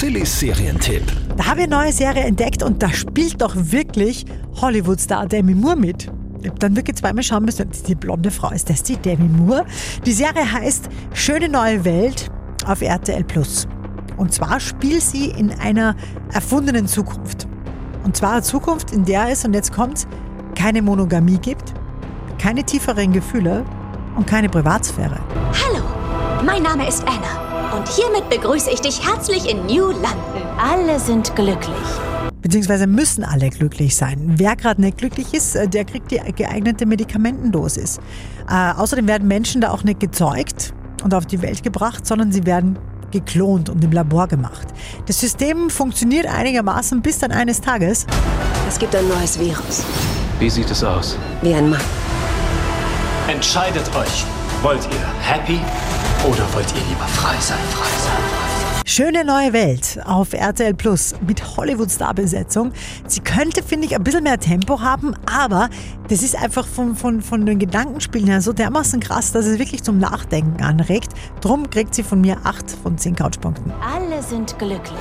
Sillys Serientipp. Da habe ich eine neue Serie entdeckt und da spielt doch wirklich Hollywood-Star Demi Moore mit. Ich habe dann wirklich zweimal schauen müssen, die blonde Frau, ist das die Demi Moore? Die Serie heißt Schöne neue Welt auf RTL Plus. Und zwar spielt sie in einer erfundenen Zukunft. Und zwar eine Zukunft, in der es, und jetzt kommt, keine Monogamie gibt, keine tieferen Gefühle und keine Privatsphäre. Hallo, mein Name ist Anna und hiermit begrüße ich dich herzlich in New London. Alle sind glücklich. Beziehungsweise müssen alle glücklich sein. Wer gerade nicht glücklich ist, äh, der kriegt die geeignete Medikamentendosis. Äh, außerdem werden Menschen da auch nicht gezeugt und auf die Welt gebracht, sondern sie werden geklont und im Labor gemacht. Das System funktioniert einigermaßen bis dann eines Tages. Es gibt ein neues Virus. Wie sieht es aus? Wie ein Mann. Entscheidet euch. Wollt ihr happy oder wollt ihr lieber frei sein? Frei sein, frei sein. Schöne neue Welt auf RTL Plus mit Hollywood-Star-Besetzung. Sie könnte, finde ich, ein bisschen mehr Tempo haben, aber das ist einfach von, von, von den Gedankenspielen her so dermaßen krass, dass es wirklich zum Nachdenken anregt. Drum kriegt sie von mir 8 von 10 Couchpunkten. Alle sind glücklich.